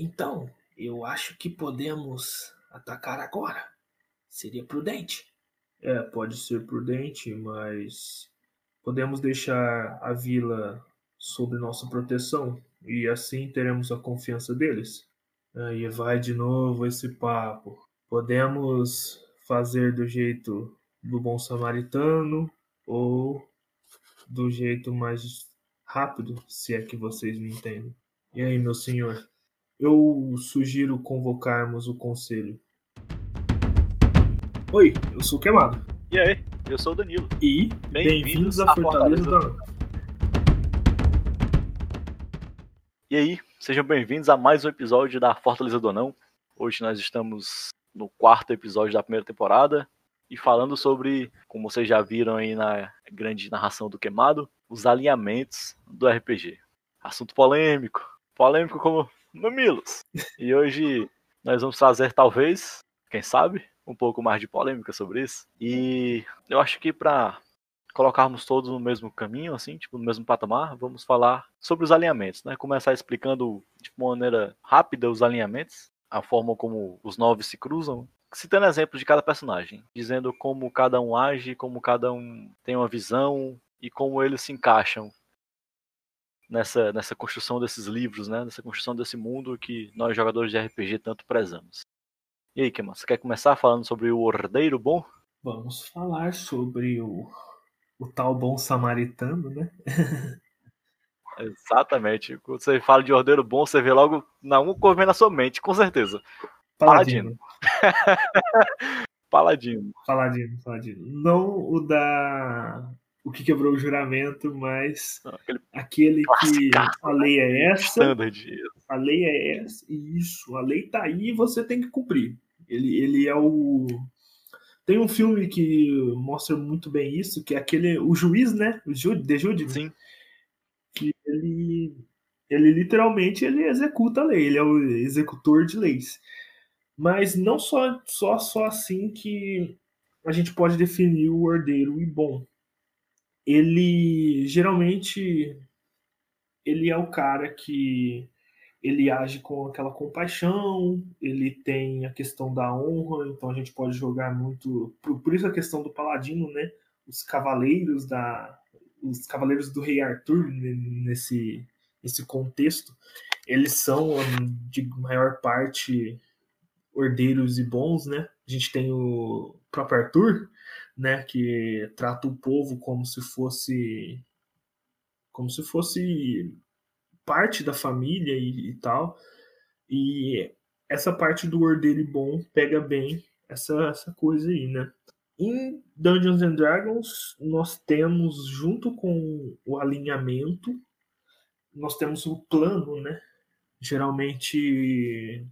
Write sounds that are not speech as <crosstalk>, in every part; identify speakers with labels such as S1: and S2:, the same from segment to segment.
S1: Então, eu acho que podemos atacar agora. Seria prudente.
S2: É, pode ser prudente, mas podemos deixar a vila sob nossa proteção e assim teremos a confiança deles. Aí vai de novo esse papo. Podemos fazer do jeito do bom samaritano ou do jeito mais rápido, se é que vocês me entendem. E aí, meu senhor? Eu sugiro convocarmos o conselho. Oi, eu sou o Queimado.
S3: E aí, eu sou o Danilo.
S2: E bem-vindos bem à Fortaleza, Fortaleza da
S3: E aí, sejam bem-vindos a mais um episódio da Fortaleza do Não. Hoje nós estamos no quarto episódio da primeira temporada e falando sobre, como vocês já viram aí na grande narração do Queimado, os alinhamentos do RPG. Assunto polêmico, polêmico como mamilos. E hoje nós vamos trazer, talvez, quem sabe, um pouco mais de polêmica sobre isso. E eu acho que para colocarmos todos no mesmo caminho, assim, tipo, no mesmo patamar, vamos falar sobre os alinhamentos, né? Começar explicando de maneira rápida os alinhamentos, a forma como os nove se cruzam, citando exemplos de cada personagem, dizendo como cada um age, como cada um tem uma visão e como eles se encaixam nessa, nessa construção desses livros, né? Nessa construção desse mundo que nós jogadores de RPG tanto prezamos. E aí, Keman, você quer começar falando sobre o Ordeiro Bom?
S2: Vamos falar sobre o o tal bom samaritano, né? <laughs>
S3: Exatamente. Quando você fala de ordeiro bom, você vê logo na um que na sua mente, com certeza.
S2: Paladino.
S3: Paladino. <laughs>
S2: Paladino, Paladino. Não o da. O que quebrou o juramento, mas aquele, aquele que a lei é essa. A lei é essa, e isso. A lei tá aí e você tem que cumprir. Ele, ele é o tem um filme que mostra muito bem isso, que é aquele. O juiz, né? O Jude, The Jude.
S3: Sim.
S2: Que ele. Ele literalmente ele executa a lei, ele é o executor de leis. Mas não só, só, só assim que a gente pode definir o ordeiro e bom. Ele geralmente ele é o cara que ele age com aquela compaixão, ele tem a questão da honra, então a gente pode jogar muito. Por, por isso a questão do paladino, né? Os cavaleiros da. Os cavaleiros do rei Arthur nesse, nesse contexto, eles são de maior parte ordeiros e bons, né? A gente tem o próprio Arthur, né, que trata o povo como se fosse como se fosse parte da família e, e tal. E essa parte do ordeiro bom pega bem essa, essa coisa aí, né? Em Dungeons and Dragons, nós temos, junto com o alinhamento, nós temos o plano, né? Geralmente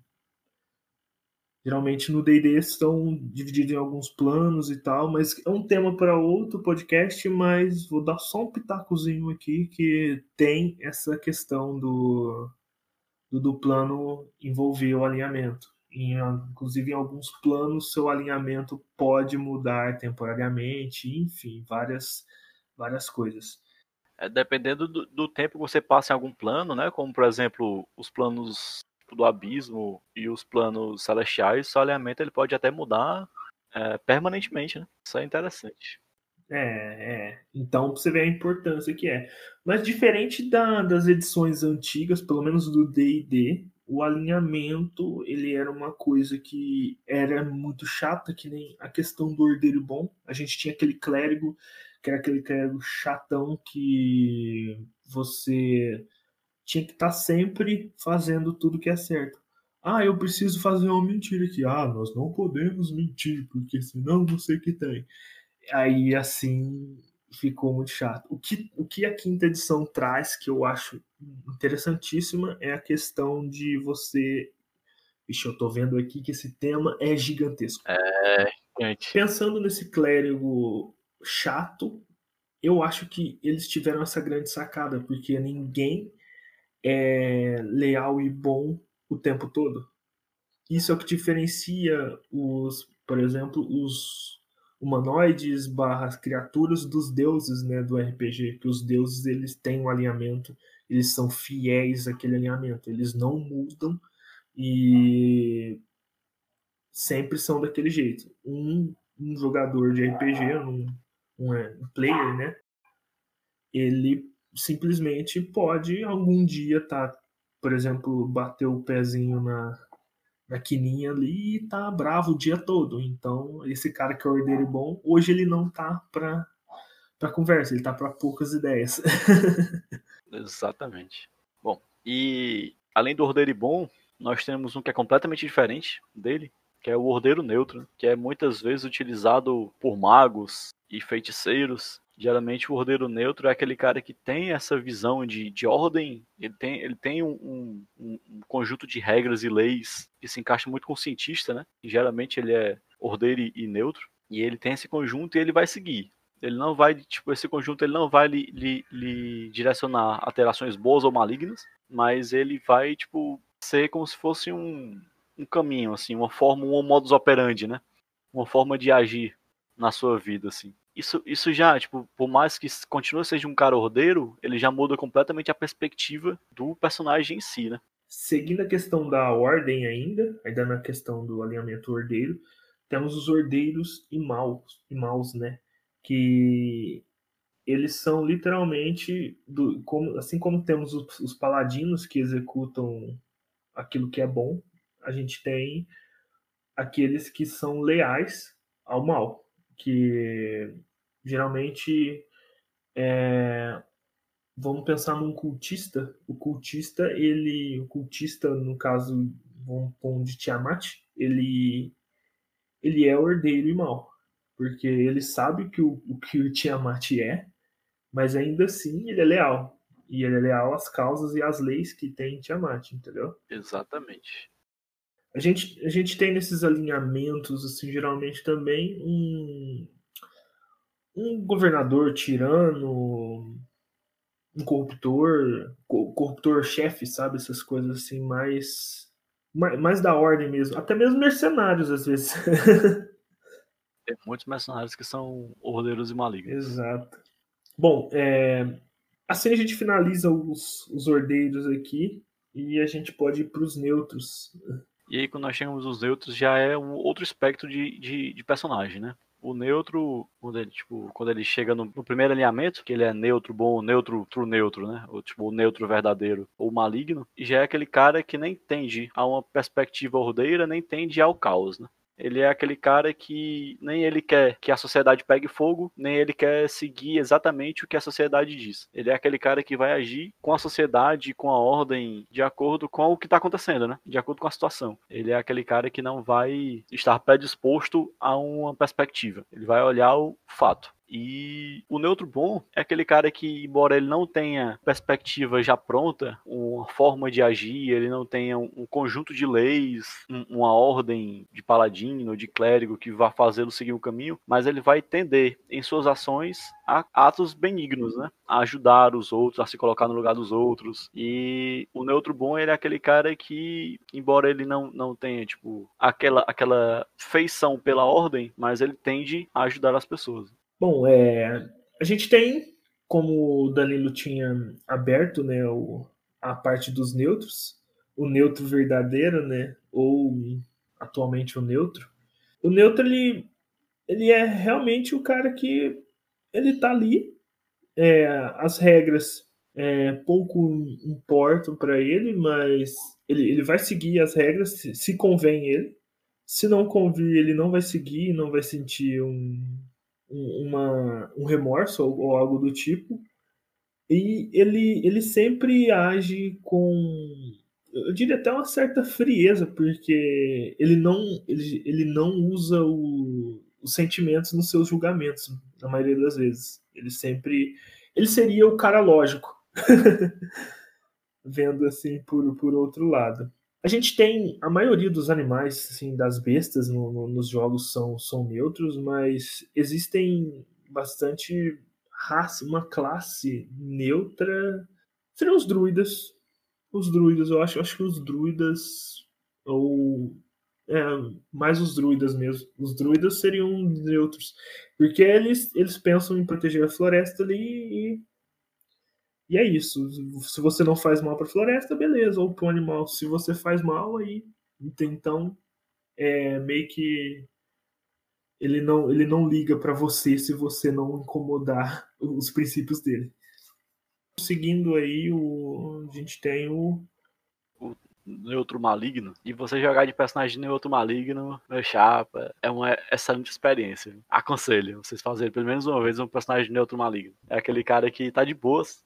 S2: Geralmente no D&D estão divididos em alguns planos e tal, mas é um tema para outro podcast, mas vou dar só um pitacozinho aqui que tem essa questão do, do, do plano envolver o alinhamento. Inclusive em alguns planos seu alinhamento pode mudar temporariamente, enfim, várias, várias coisas.
S3: É, dependendo do, do tempo que você passa em algum plano, né? Como por exemplo os planos do abismo e os planos celestiais, o alinhamento ele pode até mudar é, permanentemente, né? Isso é interessante.
S2: É, é. Então você vê a importância que é. Mas diferente da, das edições antigas, pelo menos do D&D, o alinhamento ele era uma coisa que era muito chata, que nem a questão do ordeiro bom. A gente tinha aquele clérigo, que era aquele clérigo chatão que você tinha que estar tá sempre fazendo tudo que é certo. Ah, eu preciso fazer uma mentira aqui. Ah, nós não podemos mentir, porque senão não sei o que tem. Aí, assim, ficou muito chato. O que, o que a quinta edição traz, que eu acho interessantíssima, é a questão de você. Vixe, eu tô vendo aqui que esse tema é gigantesco.
S3: É, gente.
S2: Pensando nesse clérigo chato, eu acho que eles tiveram essa grande sacada, porque ninguém é leal e bom o tempo todo. Isso é o que diferencia os, por exemplo, os humanoides barra criaturas dos deuses né, do RPG, que os deuses eles têm um alinhamento, eles são fiéis àquele alinhamento, eles não mudam E sempre são daquele jeito. Um, um jogador de RPG, um, um player, né? Ele simplesmente pode algum dia tá, por exemplo, bater o pezinho na, na quininha ali e tá bravo o dia todo. Então, esse cara que é ordeiro bom, hoje ele não tá pra, pra conversa, ele tá pra poucas ideias. <laughs>
S3: Exatamente. Bom, e além do ordeiro bom, nós temos um que é completamente diferente dele, que é o ordeiro neutro, que é muitas vezes utilizado por magos e feiticeiros. Geralmente o ordeiro neutro é aquele cara que tem essa visão de, de ordem, ele tem, ele tem um, um, um conjunto de regras e leis que se encaixa muito com o cientista, né? E geralmente ele é ordeiro e, e neutro, e ele tem esse conjunto e ele vai seguir. Ele não vai, tipo, esse conjunto ele não vai lhe, lhe, lhe direcionar alterações boas ou malignas, mas ele vai, tipo, ser como se fosse um, um caminho, assim, uma forma, um modus operandi, né? Uma forma de agir na sua vida, assim. Isso, isso já, tipo, por mais que continue seja um cara ordeiro, ele já muda completamente a perspectiva do personagem em si, né?
S2: Seguindo a questão da ordem ainda, ainda na questão do alinhamento ordeiro, temos os ordeiros e maus, e maus, né? Que eles são literalmente, do, como, assim como temos os, os paladinos que executam aquilo que é bom, a gente tem aqueles que são leais ao mal, que geralmente é, vamos pensar num cultista. O cultista, ele, o cultista no caso vamos pôr de Tiamat, ele ele é ordeiro e mal, porque ele sabe que o, o que o Tiamat é, mas ainda assim ele é leal. E ele é leal às causas e às leis que tem Tiamat, entendeu?
S3: Exatamente.
S2: A gente, a gente tem nesses alinhamentos, assim, geralmente também um, um governador tirano, um corruptor, corruptor-chefe, sabe? Essas coisas assim, mais, mais, mais da ordem mesmo. Até mesmo mercenários, às vezes. <laughs>
S3: Tem muitos mercenários que são ordeiros e malignos.
S2: Exato. Bom, é, assim a gente finaliza os, os ordeiros aqui e a gente pode ir para os neutros.
S3: E aí, quando nós chegamos os neutros, já é um outro espectro de, de, de personagem, né? O neutro, quando ele, tipo, quando ele chega no, no, primeiro alinhamento, que ele é neutro bom, neutro, true neutro, né? Ou tipo, o neutro verdadeiro ou maligno, já é aquele cara que nem tende a uma perspectiva ordeira, nem tende ao caos, né? Ele é aquele cara que nem ele quer que a sociedade pegue fogo, nem ele quer seguir exatamente o que a sociedade diz. Ele é aquele cara que vai agir com a sociedade, com a ordem, de acordo com o que está acontecendo, né? De acordo com a situação. Ele é aquele cara que não vai estar predisposto a uma perspectiva. Ele vai olhar o fato. E o neutro bom é aquele cara que, embora ele não tenha perspectiva já pronta, uma forma de agir, ele não tenha um conjunto de leis, uma ordem de paladino, de clérigo que vá fazê-lo seguir o caminho, mas ele vai tender em suas ações a atos benignos, né? A ajudar os outros, a se colocar no lugar dos outros. E o neutro bom, ele é aquele cara que, embora ele não, não tenha, tipo, aquela, aquela feição pela ordem, mas ele tende a ajudar as pessoas.
S2: Bom, é, a gente tem, como o Danilo tinha aberto, né, o, a parte dos neutros, o neutro verdadeiro, né, ou atualmente o neutro. O neutro ele, ele é realmente o cara que ele tá ali, é, as regras é, pouco importam para ele, mas ele, ele vai seguir as regras se, se convém ele. Se não convir, ele não vai seguir, não vai sentir um, uma, um remorso ou, ou, algo do tipo. E ele, ele sempre age com, eu diria até uma certa frieza, porque ele não, ele, ele não usa o, os sentimentos nos seus julgamentos, na maioria das vezes. Ele sempre. Ele seria o cara lógico. <laughs> Vendo assim por, por outro lado. A gente tem a maioria dos animais, assim, das bestas no, no, nos jogos são, são neutros, mas existem bastante raça, uma classe neutra. Seriam os druidas. Os druidas, eu acho, eu acho que os druidas ou é, mais os druidas mesmo. Os druidas seriam neutros, porque eles, eles pensam em proteger a floresta ali e E é isso. Se você não faz mal para a floresta, beleza. Ou para o animal. Se você faz mal, aí. Então, é meio que. Ele não, ele não liga para você se você não incomodar os princípios dele. Seguindo aí, o, a gente tem o.
S3: O neutro maligno. E você jogar de personagem neutro maligno, meu chapa, é uma excelente experiência. Aconselho vocês fazerem pelo menos uma vez um personagem neutro maligno. É aquele cara que tá de boas,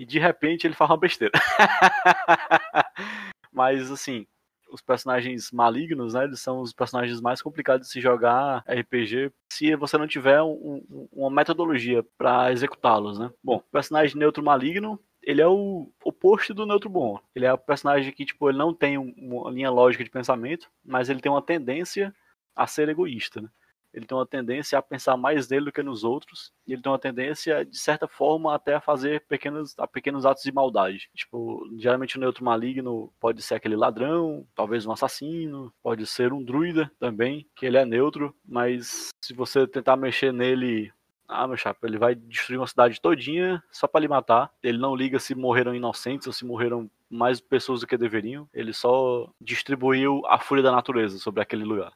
S3: e de repente ele faz uma besteira. <laughs> Mas assim, os personagens malignos, né? Eles são os personagens mais complicados de se jogar RPG se você não tiver um, um, uma metodologia para executá-los, né? Bom, personagem neutro maligno, ele é o oposto do neutro bom. Ele é o personagem que, tipo, ele não tem uma linha lógica de pensamento, mas ele tem uma tendência a ser egoísta, né? Ele tem uma tendência a pensar mais nele do que nos outros, e ele tem uma tendência, de certa forma, até a fazer pequenos, a pequenos atos de maldade. Tipo, geralmente o neutro maligno pode ser aquele ladrão, talvez um assassino, pode ser um druida também, que ele é neutro, mas se você tentar mexer nele ah, meu chapa, ele vai destruir uma cidade todinha só para lhe matar. Ele não liga se morreram inocentes ou se morreram mais pessoas do que deveriam. Ele só distribuiu a fúria da natureza sobre aquele lugar.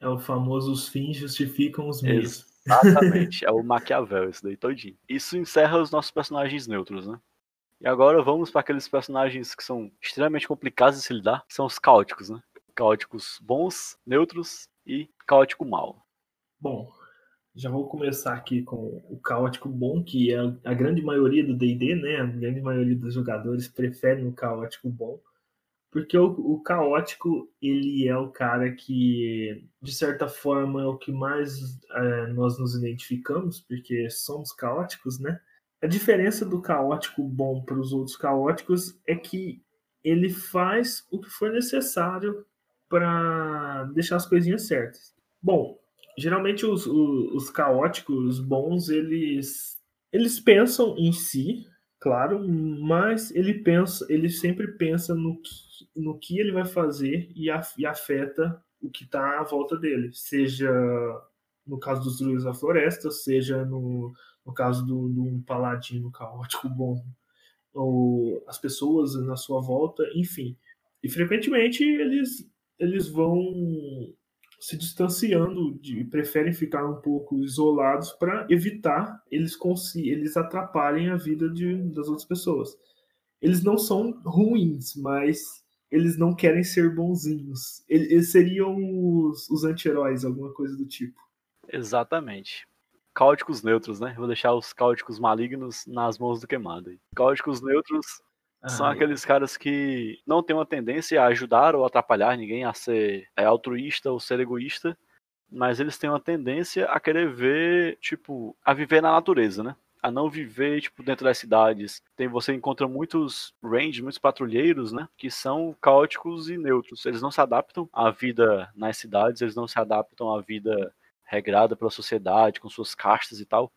S2: É o famoso os fins justificam os meios.
S3: Exatamente, é o Maquiavel, esse daí todinho. Isso encerra os nossos personagens neutros, né? E agora vamos para aqueles personagens que são extremamente complicados de se lidar, que são os caóticos, né? Caóticos bons, neutros e caótico mal.
S2: Bom, já vou começar aqui com o caótico bom, que é a grande maioria do D&D, né? A grande maioria dos jogadores preferem o caótico bom. Porque o, o, caótico, ele é o cara que, de certa forma, é o que mais é, nós nos identificamos, porque somos caóticos, né? A diferença do caótico bom para os outros caóticos é que ele faz o que for necessário para deixar as coisinhas certas. Bom, geralmente os, os, os caóticos bons, eles, eles pensam em si, claro, mas ele pensa, ele sempre pensa no que, no que ele vai fazer e, a, e afeta o que está à volta dele, seja no caso dos druidas da floresta, seja no, no caso de um paladino caótico bom, ou as pessoas na sua volta, enfim. E frequentemente eles, eles vão se distanciando de, preferem ficar um pouco isolados para evitar eles eles atrapalhem a vida de, das outras pessoas. Eles não são ruins, mas eles não querem ser bonzinhos. Eles, eles seriam os, os anti-heróis, alguma coisa do tipo.
S3: Exatamente. Cáuticos neutros, né? Vou deixar os cáuticos malignos nas mãos do queimado. Cáuticos neutros são aqueles caras que não têm uma tendência a ajudar ou atrapalhar ninguém, a ser é, altruísta ou ser egoísta, mas eles têm uma tendência a querer ver, tipo, a viver na natureza, né? A não viver, tipo, dentro das cidades. Tem, você encontra muitos range, muitos patrulheiros, né? Que são caóticos e neutros. Eles não se adaptam à vida nas cidades, eles não se adaptam à vida regrada pela sociedade, com suas castas e tal.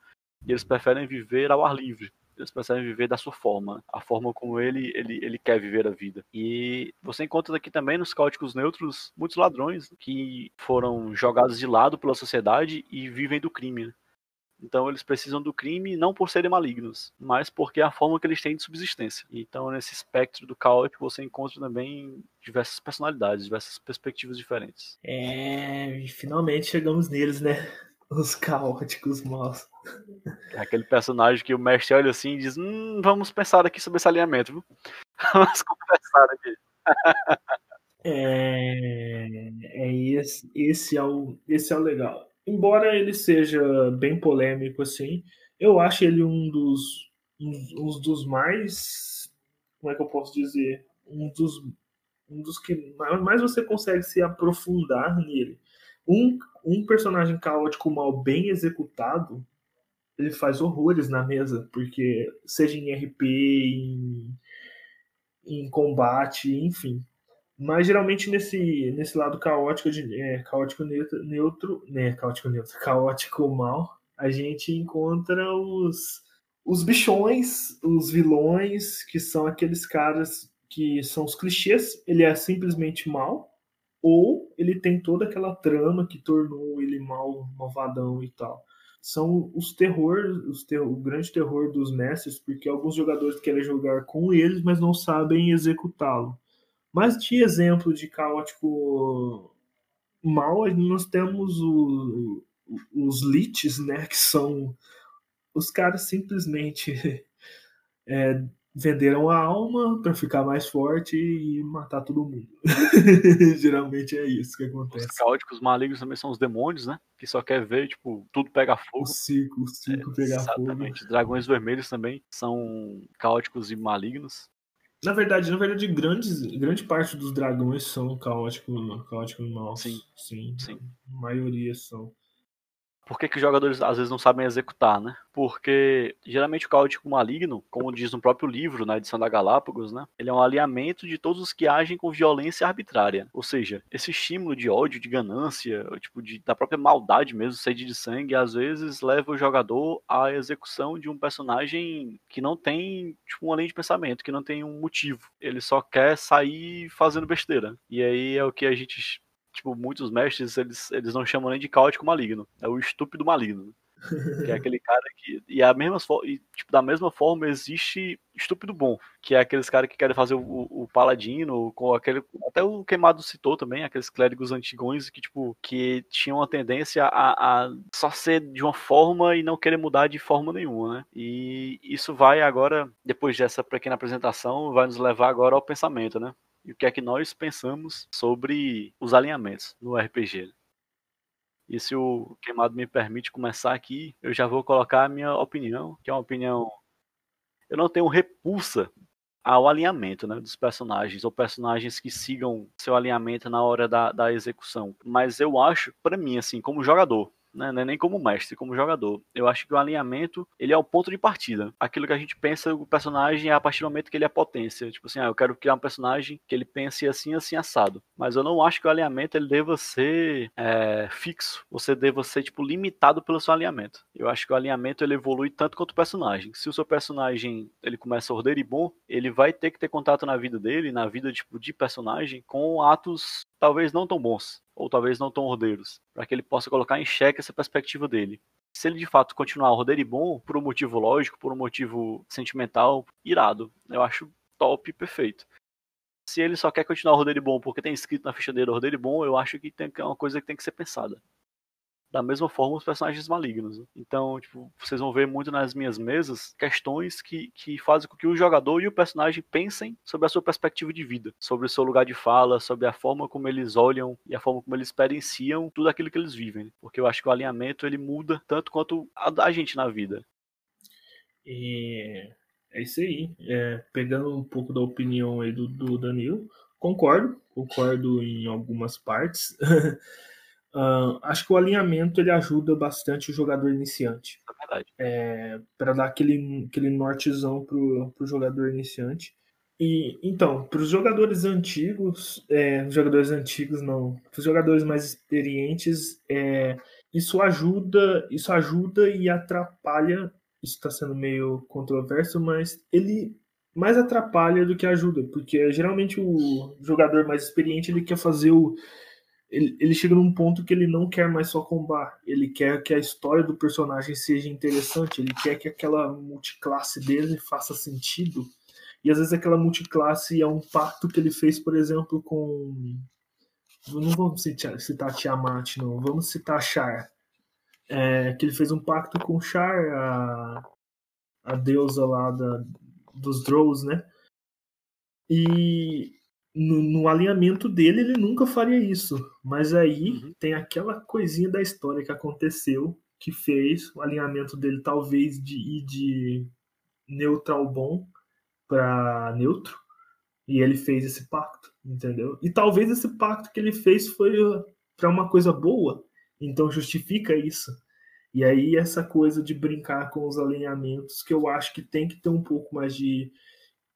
S3: E eles preferem viver ao ar livre eles precisam viver da sua forma, a forma como ele, ele, ele quer viver a vida. E você encontra aqui também nos cáuticos neutros muitos ladrões que foram jogados de lado pela sociedade e vivem do crime. Então eles precisam do crime não por serem malignos, mas porque é a forma que eles têm de subsistência. Então nesse espectro do caótico você encontra também diversas personalidades, diversas perspectivas diferentes.
S2: É, finalmente chegamos neles, né? Os caóticos maus.
S3: É aquele personagem que o mestre olha assim e diz: hum, vamos pensar aqui sobre esse alinhamento, viu? <laughs> Vamos conversar aqui.
S2: é, é esse, esse, é o, esse é o legal. Embora ele seja bem polêmico assim, eu acho ele um dos, um, um dos mais. Como é que eu posso dizer? Um dos, um dos que mais você consegue se aprofundar nele. Um, um personagem caótico mal bem executado, ele faz horrores na mesa, porque seja em RP, em, em combate, enfim. Mas geralmente nesse, nesse lado caótico, de, é, caótico neutro, neutro, né, caótico neutro, <laughs> caótico mal, a gente encontra os, os bichões, os vilões, que são aqueles caras que são os clichês. Ele é simplesmente mal, ou ele tem toda aquela trama que tornou ele mal, malvadão e tal. são os terror, os ter, o grande terror dos mestres, porque alguns jogadores querem jogar com eles, mas não sabem executá-lo. Mas de exemplo de caótico mal, nós temos o, os liches, né, que são os caras simplesmente <laughs> é, venderam a alma para ficar mais forte e matar todo mundo. <laughs> Geralmente é isso que acontece.
S3: Os caóticos malignos também são os demônios, né? Que só quer ver, tipo, tudo pegar fogo. O
S2: circo, o circo é, pegar exatamente. fogo. Exatamente.
S3: Dragões vermelhos também são caóticos e malignos.
S2: Na verdade, na verdade, grandes, grande parte dos dragões são caóticos, caóticos maus.
S3: Sim.
S2: Sim. Sim. A maioria são.
S3: Por que, que os jogadores às vezes não sabem executar, né? Porque geralmente o caótico maligno, como diz no próprio livro, na edição da Galápagos, né? Ele é um alinhamento de todos os que agem com violência arbitrária. Ou seja, esse estímulo de ódio, de ganância, tipo de, da própria maldade mesmo, sede de sangue, às vezes leva o jogador à execução de um personagem que não tem tipo, uma linha de pensamento, que não tem um motivo. Ele só quer sair fazendo besteira. E aí é o que a gente tipo, muitos mestres, eles, eles não chamam nem de caótico maligno. É o estúpido maligno. que é <laughs> aquele cara que. E, a mesma, e tipo, da mesma forma existe estúpido bom, que é aqueles caras que querem fazer o, o, paladino, com aquele. Até o Queimado citou também, aqueles clérigos antigões que, tipo, que tinham a tendência a, a só ser de uma forma e não querer mudar de forma nenhuma, né? E isso vai agora, depois dessa pequena apresentação, vai nos levar agora ao pensamento, né? E o que é que nós pensamos sobre os alinhamentos no RPG. E se o queimado me permite começar aqui, eu já vou colocar a minha opinião, que é uma opinião. Eu não tenho repulsa ao alinhamento né, dos personagens, ou personagens que sigam seu alinhamento na hora da, da execução. Mas eu acho, para mim, assim, como jogador, né? É nem como mestre, como jogador. Eu acho que o alinhamento, ele é o ponto de partida. Aquilo que a gente pensa, o personagem é a partir do momento que ele é potência. Tipo assim, ah, eu quero criar um personagem que ele pense assim, assim, assado. Mas eu não acho que o alinhamento, ele deva ser é, fixo. Você deva ser, tipo, limitado pelo seu alinhamento. Eu acho que o alinhamento, ele evolui tanto quanto o personagem. Se o seu personagem, ele começa ordeiro e bom, ele vai ter que ter contato na vida dele, na vida, tipo, de personagem, com atos talvez não tão bons ou talvez não tão ordeiros, para que ele possa colocar em xeque essa perspectiva dele. Se ele de fato continuar rodeiro e bom, por um motivo lógico, por um motivo sentimental, irado. Eu acho top perfeito. Se ele só quer continuar rodeiro e bom porque tem escrito na ficha dele rodeiro e bom, eu acho que tem, é uma coisa que tem que ser pensada da mesma forma os personagens malignos. Né? Então, tipo, vocês vão ver muito nas minhas mesas questões que, que fazem com que o jogador e o personagem pensem sobre a sua perspectiva de vida, sobre o seu lugar de fala, sobre a forma como eles olham e a forma como eles experienciam tudo aquilo que eles vivem. Né? Porque eu acho que o alinhamento ele muda tanto quanto a da gente na vida.
S2: E é isso aí. É, pegando um pouco da opinião aí do, do Danilo, concordo, concordo em algumas partes. <laughs> Uh, acho que o alinhamento ele ajuda bastante o jogador iniciante.
S3: É verdade.
S2: É, para dar aquele, aquele nortezão pro, pro jogador iniciante. E então, para os jogadores antigos, é, jogadores antigos não, para os jogadores mais experientes, é, isso ajuda, isso ajuda e atrapalha. Isso está sendo meio controverso, mas ele mais atrapalha do que ajuda, porque geralmente o jogador mais experiente ele quer fazer o ele, ele chega num ponto que ele não quer mais só combar, ele quer que a história do personagem seja interessante, ele quer que aquela multiclasse dele faça sentido. E às vezes aquela multiclasse é um pacto que ele fez, por exemplo, com. Não vamos citar, citar Tiamat, não. Vamos citar Char. É, que ele fez um pacto com Char, a, a deusa lá da, dos Drows, né? E no, no, alinhamento dele, ele nunca faria isso. Mas aí uhum. tem aquela coisinha da história que aconteceu que fez o alinhamento dele talvez de ir de neutral bom para neutro. E ele fez esse pacto, entendeu? E talvez esse pacto que ele fez foi para uma coisa boa, então justifica isso. E aí essa coisa de brincar com os alinhamentos que eu acho que tem que ter um pouco mais de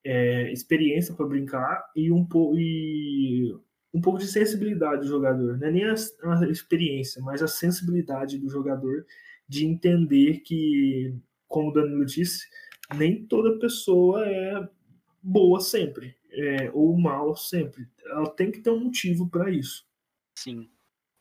S2: é, experiência para brincar e um, e um pouco de sensibilidade do jogador. Não é nem a, a, experiência, mas a sensibilidade do jogador de entender que, como o Danilo disse, nem toda pessoa é boa sempre, é, ou mal sempre. Ela tem que ter um motivo para isso.
S3: Sim.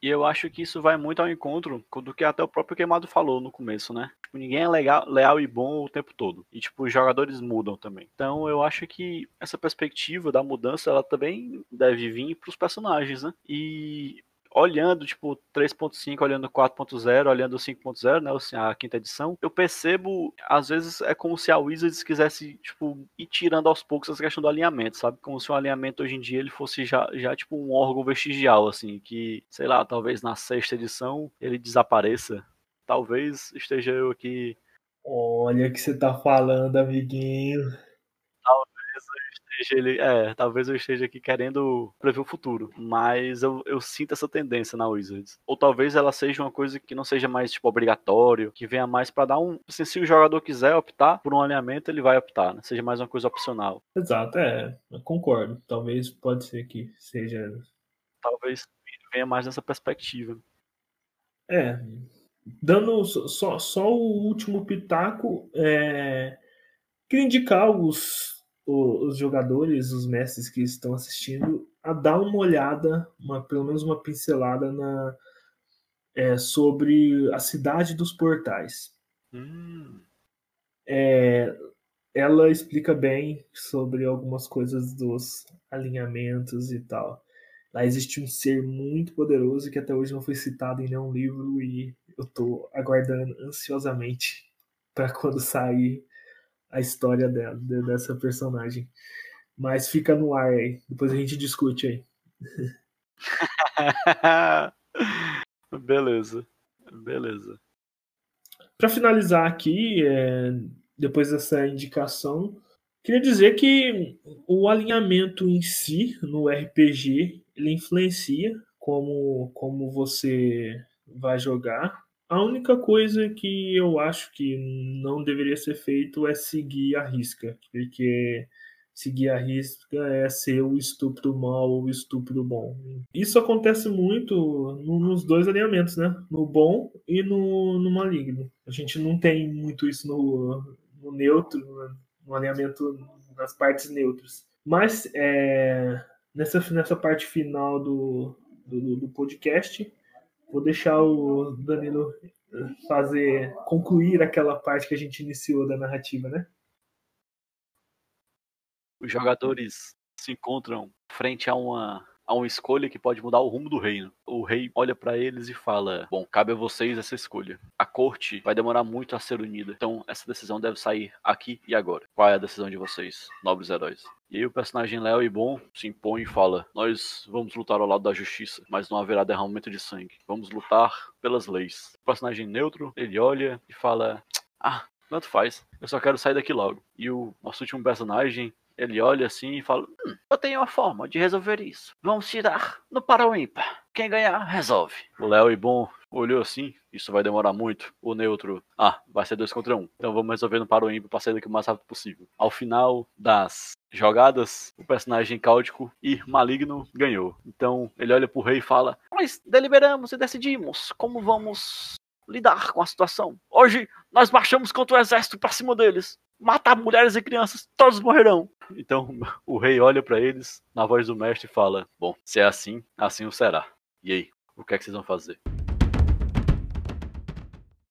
S3: E eu acho que isso vai muito ao encontro do que até o próprio Queimado falou no começo, né? Tipo, ninguém é legal, leal e bom o tempo todo. E, tipo, os jogadores mudam também. Então, eu acho que essa perspectiva da mudança, ela também deve vir pros personagens, né? E olhando, tipo, 3.5, olhando 4.0, olhando 5.0, né, assim, a quinta edição, eu percebo, às vezes, é como se a Wizards quisesse, tipo, ir tirando aos poucos essa questão do alinhamento, sabe? Como se o alinhamento hoje em dia ele fosse já, já tipo, um órgão vestigial, assim, que, sei lá, talvez na sexta edição ele desapareça. Talvez esteja eu aqui.
S2: Olha o que você tá falando, amiguinho
S3: esteja ele, é, talvez eu esteja aqui querendo prever o futuro, mas eu, eu sinto essa tendência na Wizards. Ou talvez ela seja uma coisa que não seja mais tipo obrigatório, que venha mais para dar um, assim, se o jogador quiser optar por um alinhamento, ele vai optar, né? Seja mais uma coisa opcional.
S2: Exato, é, concordo. Talvez pode ser que seja
S3: talvez venha mais nessa perspectiva.
S2: É, dando só, só o último pitaco, é, queria indicar os os jogadores, os mestres que estão assistindo, a dar uma olhada, uma, pelo menos uma pincelada na, é, sobre a cidade dos portais.
S3: Hum.
S2: É, ela explica bem sobre algumas coisas dos alinhamentos e tal. Lá existe um ser muito poderoso que até hoje não foi citado em nenhum livro e eu estou aguardando ansiosamente para quando sair a história dela, dessa personagem. Mas fica no ar aí. Depois a gente discute aí. <laughs>
S3: Beleza. Beleza.
S2: Para finalizar aqui, é, depois dessa indicação, queria dizer que o alinhamento em si no RPG ele influencia como, como você vai jogar a única coisa que eu acho que não deveria ser feito é seguir a risca, porque seguir a risca é ser o estupro mal ou o estupro bom. Isso acontece muito nos dois alinhamentos, né? No bom e no, no maligno. A gente não tem muito isso no, no neutro, no alinhamento nas partes neutras. Mas é, nessa, nessa parte final do, do, do podcast, Vou deixar o Danilo fazer concluir aquela parte que a gente iniciou da narrativa, né?
S3: Os jogadores se encontram frente a uma a uma escolha que pode mudar o rumo do reino. O rei olha para eles e fala: Bom, cabe a vocês essa escolha. A corte vai demorar muito a ser unida, então essa decisão deve sair aqui e agora. Qual é a decisão de vocês, nobres heróis? E aí o personagem Léo e Bom se impõe e fala: Nós vamos lutar ao lado da justiça, mas não haverá derramamento de sangue. Vamos lutar pelas leis. O personagem neutro, ele olha e fala: Ah, tanto faz. Eu só quero sair daqui logo. E o nosso último personagem, ele olha assim e fala: hum, Eu tenho uma forma de resolver isso. Vamos tirar no para o ímpar. Quem ganhar, resolve. O Léo e Bom olhou assim: Isso vai demorar muito. O neutro: Ah, vai ser dois contra um. Então vamos resolver no para o ímpar para sair daqui o mais rápido possível. Ao final das jogadas, o personagem cáudico e maligno ganhou. Então ele olha pro rei e fala: Nós deliberamos e decidimos como vamos lidar com a situação. Hoje nós marchamos contra o exército para cima deles matar mulheres e crianças, todos morrerão. Então <laughs> o rei olha para eles na voz do mestre e fala: Bom, se é assim, assim o será. E aí, o que é que vocês vão fazer?